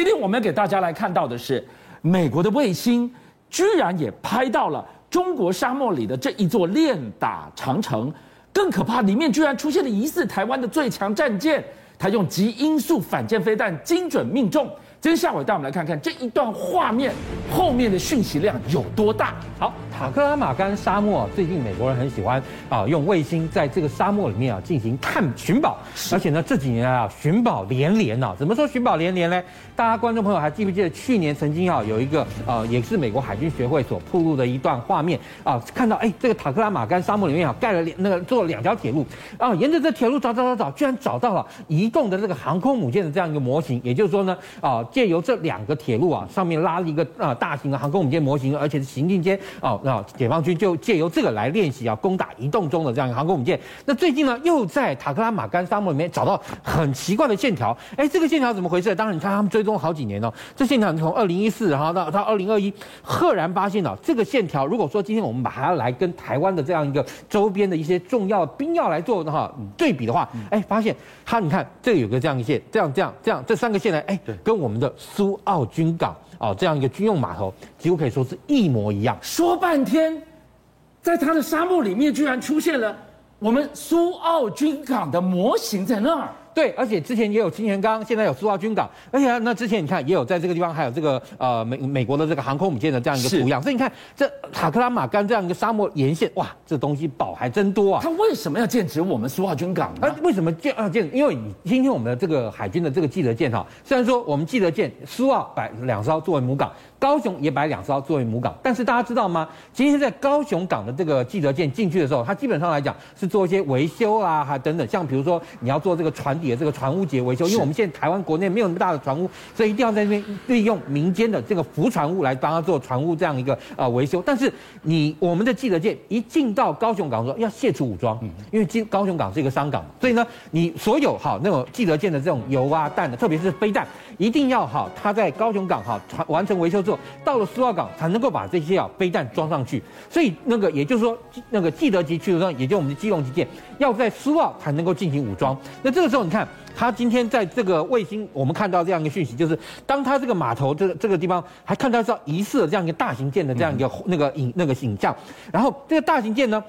今天我们要给大家来看到的是，美国的卫星居然也拍到了中国沙漠里的这一座练打长城，更可怕，里面居然出现了疑似台湾的最强战舰，它用极音速反舰飞弹精准命中。今天下午带我们来看看这一段画面后面的讯息量有多大。好，塔克拉玛干沙漠最近美国人很喜欢啊，用卫星在这个沙漠里面啊进行探寻宝，而且呢这几年啊寻宝连连啊，怎么说寻宝连连呢？大家观众朋友还记不记得去年曾经啊有一个呃也是美国海军学会所曝露的一段画面啊，看到哎这个塔克拉玛干沙漠里面啊盖了两那个做了两条铁路啊，沿着这铁路找找找找，居然找到了移动的这个航空母舰的这样一个模型，也就是说呢啊。借由这两个铁路啊，上面拉了一个啊大型的航空母舰模型，而且是行进间啊，那解放军就借由这个来练习啊攻打移动中的这样一个航空母舰。那最近呢，又在塔克拉玛干沙漠里面找到很奇怪的线条，哎，这个线条怎么回事？当然，你看他们追踪好几年哦，这线条从二零一四然后到到二零二一，赫然发现了这个线条。如果说今天我们把它来跟台湾的这样一个周边的一些重要兵要来做的话对比的话，哎，发现它你看这个有个这样一线，这样这样这样这三个线呢，哎，跟我们。的苏澳军港哦，这样一个军用码头，几乎可以说是一模一样。说半天，在他的沙漠里面，居然出现了我们苏澳军港的模型在那儿。对，而且之前也有金钱港，现在有苏澳军港，而且那之前你看也有在这个地方还有这个呃美美国的这个航空母舰的这样一个图样，所以你看这塔克拉玛干这样一个沙漠沿线，哇，这东西宝还真多啊！它为什么要剑指我们苏澳军港呢？啊，为什么建啊建？因为你今天我们的这个海军的这个记者舰哈，虽然说我们记者舰苏澳摆两艘作为母港。高雄也摆两艘作为母港，但是大家知道吗？今天在高雄港的这个记者舰进去的时候，它基本上来讲是做一些维修啊，还等等，像比如说你要做这个船底的这个船坞节维修，因为我们现在台湾国内没有那么大的船坞，所以一定要在那边利用民间的这个浮船坞来帮他做船坞这样一个呃维修。但是你我们的记者舰一进到高雄港的时候要卸除武装，因为今高雄港是一个商港，所以呢，你所有好那种记者舰的这种油啊弹的，特别是飞弹，一定要好它在高雄港好船完成维修之后。到了苏澳港才能够把这些啊飞弹装上去，所以那个也就是说，那个记得级驱逐舰，也就是我们的基隆级舰，要在苏澳才能够进行武装。那这个时候，你看他今天在这个卫星，我们看到这样一个讯息，就是当他这个码头这个这个地方还看到是疑似的这样一个大型舰的这样一个那个影那个影像，然后这个大型舰呢。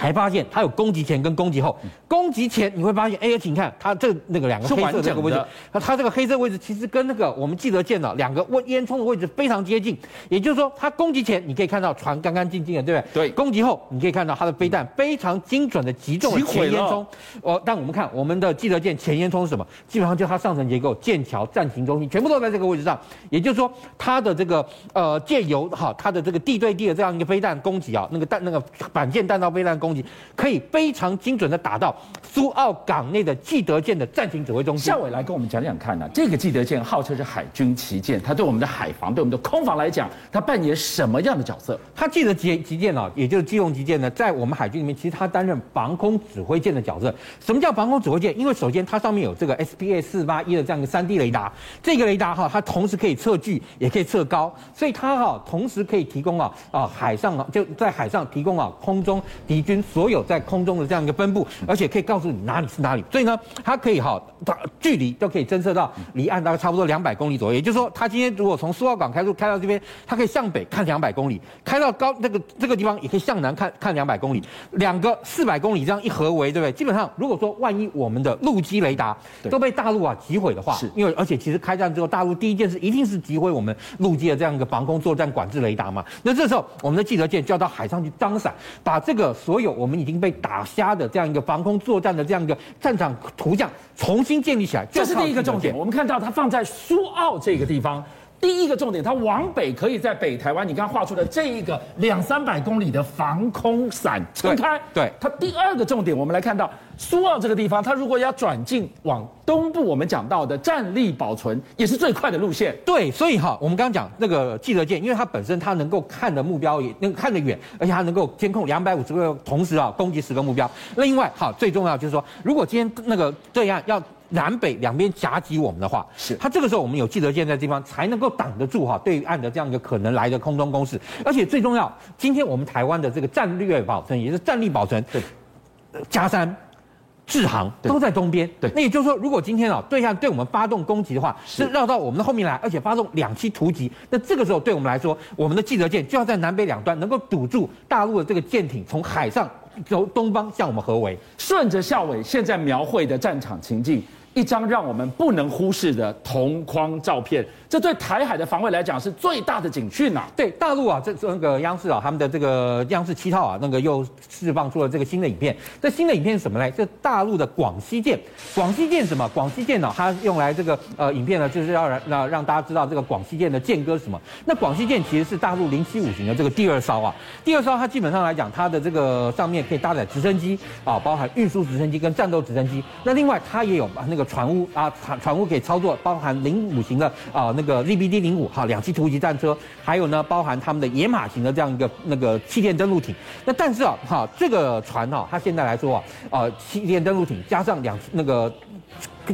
还发现它有攻击前跟攻击后，攻击前你会发现，哎，请看它这那个两个黑色的这个位置，那它这个黑色位置其实跟那个我们记得见到两个烟烟囱的位置非常接近，也就是说，它攻击前你可以看到船干干净净的，对不对？对。攻击后你可以看到它的飞弹非常精准的击中了前烟囱。哦，但我们看我们的记得见前烟囱是什么？基本上就它上层结构、舰桥、战情中心全部都在这个位置上，也就是说，它的这个呃借由哈它的这个地对地的这样一个飞弹攻击啊，那个弹那个反舰弹道飞弹攻。可以非常精准的打到苏澳港内的既得舰的战情指挥中心。夏伟来跟我们讲讲看呢、啊，这个既得舰号称是海军旗舰，它对我们的海防、对我们的空防来讲，它扮演什么样的角色？它既得旗旗舰啊，也就是基隆旗舰呢，在我们海军里面，其实它担任防空指挥舰的角色。什么叫防空指挥舰？因为首先它上面有这个 SPA 四八一的这样一个三 D 雷达，这个雷达哈，它同时可以测距，也可以测高，所以它哈同时可以提供啊啊海上啊就在海上提供啊空中敌军。所有在空中的这样一个分布，而且可以告诉你哪里是哪里，所以呢，它可以哈，它距离都可以侦测到离岸大概差不多两百公里左右。也就是说，它今天如果从苏澳港开出开到这边，它可以向北看两百公里，开到高那个这个地方也可以向南看看两百公里，两个四百公里这样一合围，对不对？基本上，如果说万一我们的陆基雷达都被大陆啊击毁的话，是因为而且其实开战之后，大陆第一件事一定是击毁我们陆基的这样一个防空作战管制雷达嘛。那这时候，我们的记者舰就要到海上去张伞，把这个所有。我们已经被打瞎的这样一个防空作战的这样一个战场图像重新建立起来，这是第一个重点。我们看到它放在苏澳这个地方。第一个重点，它往北可以在北台湾，你刚刚画出的这一个两三百公里的防空伞撑开。对，它第二个重点，我们来看到苏澳这个地方，它如果要转进往东部，我们讲到的战力保存也是最快的路线。对，所以哈，我们刚刚讲那个记者舰，因为它本身它能够看的目标也能看得远，而且它能够监控两百五十个同时啊攻击十个目标。另外，好，最重要就是说，如果今天那个对岸要。南北两边夹击我们的话，是它这个时候我们有记者舰在这地方才能够挡得住哈对岸的这样一个可能来的空中攻势，而且最重要，今天我们台湾的这个战略保存也是战力保存，对，佳山。制航都在东边。对，那也就是说，如果今天啊对象对我们发动攻击的话，是绕到我们的后面来，而且发动两栖突击，那这个时候对我们来说，我们的记者舰就要在南北两端能够堵住大陆的这个舰艇从海上由东方向我们合围。顺着校委现在描绘的战场情境。一张让我们不能忽视的同框照片，这对台海的防卫来讲是最大的警讯呐。对大陆啊，这这个央视啊，他们的这个央视七套啊，那个又释放出了这个新的影片。这新的影片是什么呢？这大陆的广西舰，广西舰什么？广西舰呢？它用来这个呃影片呢，就是要让让让大家知道这个广西舰的舰歌是什么。那广西舰其实是大陆零七五型的这个第二艘啊，第二艘它基本上来讲，它的这个上面可以搭载直升机啊，包含运输直升机跟战斗直升机。那另外它也有把那个。船坞啊，船船坞可以操作，包含零五型的啊那个 ZBD 零五哈两栖突击战车，还有呢包含他们的野马型的这样一个那个气垫登陆艇。那但是啊哈这个船哈、它现在来说啊，呃气垫登陆艇加上两那个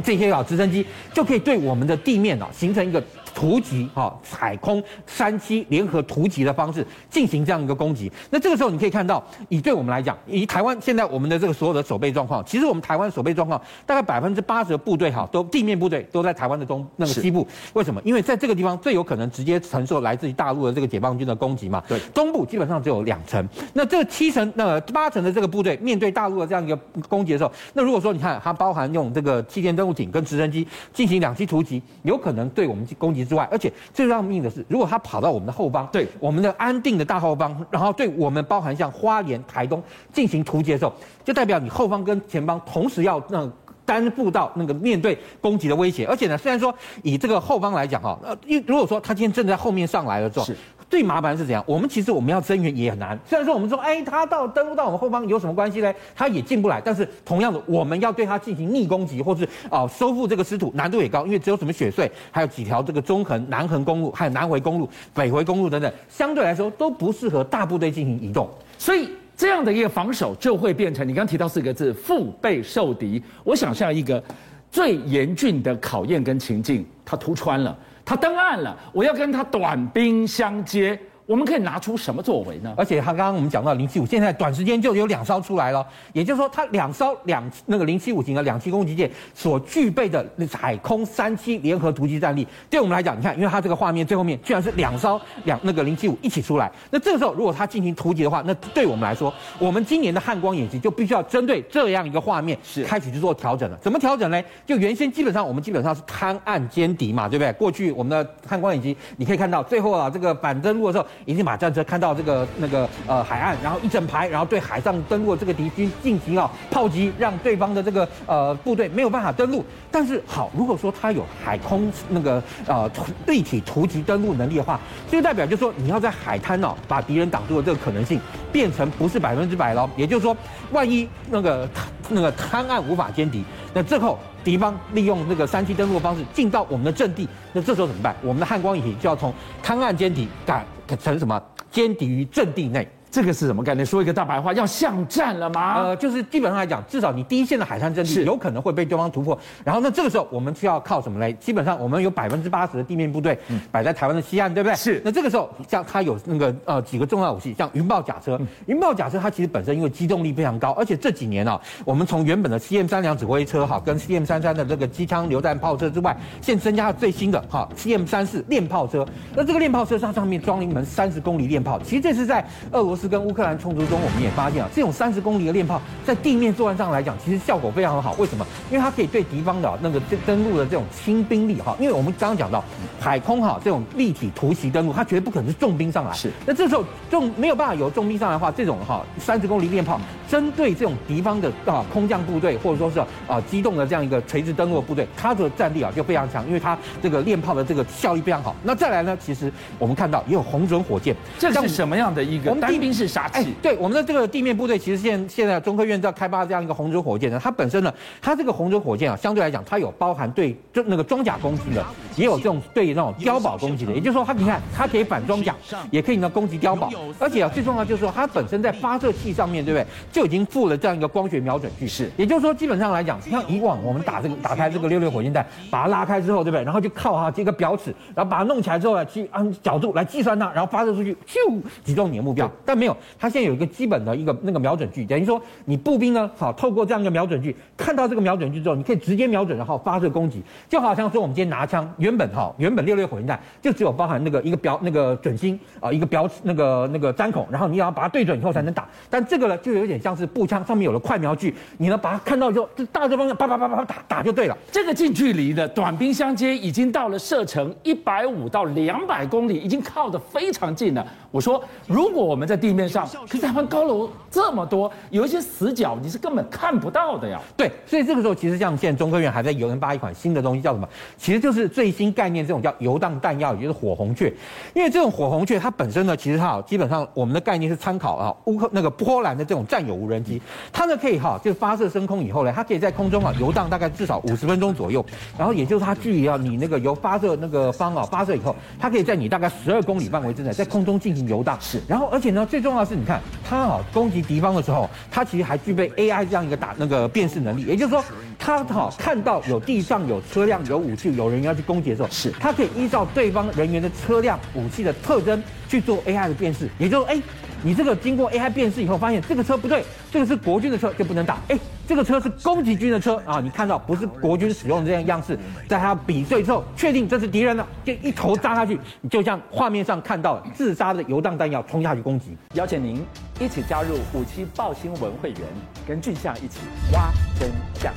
这些啊直升机，就可以对我们的地面啊形成一个。突击哈，海空三栖联合突击的方式进行这样一个攻击。那这个时候你可以看到，以对我们来讲，以台湾现在我们的这个所有的守备状况，其实我们台湾守备状况大概百分之八十的部队哈，都地面部队都在台湾的东那个西部。为什么？因为在这个地方最有可能直接承受来自于大陆的这个解放军的攻击嘛。对，东部基本上只有两成。那这七成、那八成的这个部队面对大陆的这样一个攻击的时候，那如果说你看它包含用这个气垫登陆艇跟直升机进行两栖突击，有可能对我们攻击。之外，而且最要命的是，如果他跑到我们的后方，对我们的安定的大后方，然后对我们包含像花莲、台东进行突击的时候，就代表你后方跟前方同时要让担负到那个面对攻击的威胁。而且呢，虽然说以这个后方来讲哈，呃，因如果说他今天正在后面上来了之后。最麻烦是怎样？我们其实我们要增援也很难。虽然说我们说，哎，他到登陆到我们后方有什么关系呢？他也进不来。但是同样的，我们要对他进行逆攻击，或是啊、收复这个失土，难度也高，因为只有什么雪隧，还有几条这个中横、南横公路，还有南回公路、北回公路等等，相对来说都不适合大部队进行移动。所以这样的一个防守就会变成你刚提到四个字：腹背受敌。我想象一个最严峻的考验跟情境，他突穿了。他登岸了，我要跟他短兵相接。我们可以拿出什么作为呢？而且他刚刚我们讲到零七五，现在短时间就有两艘出来了，也就是说，它两艘两那个零七五型的两栖攻击舰所具备的海空三栖联合突击战力，对我们来讲，你看，因为它这个画面最后面居然是两艘两那个零七五一起出来，那这个时候如果它进行突击的话，那对我们来说，我们今年的汉光演习就必须要针对这样一个画面是开始去做调整了。怎么调整呢？就原先基本上我们基本上是滩岸歼敌嘛，对不对？过去我们的汉光演习，你可以看到最后啊，这个反登陆的时候。一定把战车看到这个那个呃海岸，然后一整排，然后对海上登陆这个敌军进行啊炮击，让对方的这个呃部队没有办法登陆。但是好，如果说他有海空那个呃立体突击登陆能力的话，就代表就是说你要在海滩哦把敌人挡住的这个可能性变成不是百分之百了。也就是说，万一那个那个滩岸无法歼敌，那最后。敌方利用那个三区登陆的方式进到我们的阵地，那这时候怎么办？我们的汉光引擎就要从勘岸歼敌改成什么？歼敌于阵地内。这个是什么概念？说一个大白话，要巷战了吗？呃，就是基本上来讲，至少你第一线的海滩阵地有可能会被对方突破。然后呢，这个时候我们需要靠什么来？基本上我们有百分之八十的地面部队摆在台湾的西岸，对不对？是。那这个时候，像它有那个呃几个重要武器，像云豹甲车。云豹甲车它其实本身因为机动力非常高，而且这几年啊，我们从原本的 CM 三两指挥车哈，跟 CM 三三的这个机枪榴弹炮车之外，现在增加了最新的哈 CM 三四链炮车。那这个链炮车上上面装了一门三十公里链炮，其实这是在俄罗斯跟乌克兰冲突中，我们也发现啊，这种三十公里的链炮在地面作战上来讲，其实效果非常好。为什么？因为它可以对敌方的那个登陆的这种轻兵力哈，因为我们刚刚讲到海空哈这种立体突袭登陆，它绝对不可能是重兵上来。是。那这时候重没有办法有重兵上来的话，这种哈三十公里链炮针对这种敌方的啊空降部队或者说是啊机动的这样一个垂直登陆的部队，它的战力啊就非常强，因为它这个链炮的这个效率非常好。那再来呢，其实我们看到也有红准火箭，这是什么样的一个单兵是杀器？对我们的这个地面部队，其实现现在中科院在开发这样一个红准火箭呢，它本身呢，它这个红准火箭啊，相对来讲，它有包含对就那个装甲攻击的也有这种对那种碉堡攻击的，也就是说它你看它可以反装甲，也可以呢攻击碉堡，而且啊最重要就是说它本身在发射器上面对不对，就已经附了这样一个光学瞄准具，是，也就是说基本上来讲，像以往我们打这个打开这个六六火箭弹，把它拉开之后对不对，然后就靠哈这个表尺，然后把它弄起来之后呢，去按角度来计算它，然后发射出去，咻击中你的目标，但没有，它现在有一个基本的一个那个瞄准具，等于说你步兵呢，好透过这样一个瞄准具看到这个瞄准具之后，你可以直接瞄准然后发射攻击，就好像说我们今天拿枪，原本哈原本六六火箭弹就只有包含那个一个标那个准心啊一个标那个那个覘孔，然后你要把它对准以后才能打，但这个呢就有点像是步枪上面有了快瞄具，你呢把它看到之后就大致方向叭叭叭叭打打就对了。这个近距离的短兵相接已经到了射程一百五到两百公里，已经靠得非常近了。我说如果我们在地面上，可是台湾高楼这么多，有一些死角你是根本看不到的呀。对，所以这个时候其实像现在中科院还在研发一款新的东西，叫什么？其实就是最新概念，这种叫游荡弹药，也就是火红雀。因为这种火红雀它本身呢，其实它基本上我们的概念是参考啊乌克那个波兰 的这种战友无人机，它呢可以哈就发射升空以后呢，它可以在空中啊游荡大概至少五十分钟左右，然后也就是它距离啊你那个由发射那个方啊发射以后，它可以在你大概十二公里范围之内在空中进行游荡。是，然后而且呢最重要的是你看它啊攻击敌方的时候，它其实还具备 AI 这样一个打那个辨识能力，也就是说。他好看到有地上有车辆、有武器、有人要去攻击的时候，是他可以依照对方人员的车辆、武器的特征去做 AI 的辨识，也就是说，哎，你这个经过 AI 辨识以后，发现这个车不对，这个是国军的车就不能打，哎，这个车是攻击军的车啊，你看到不是国军使用的这样样式，在他比对之后，确定这是敌人了，就一头扎下去，你就像画面上看到自杀的游荡弹药冲下去攻击。邀请您一起加入五七报新闻会员，跟俊相一起挖真相。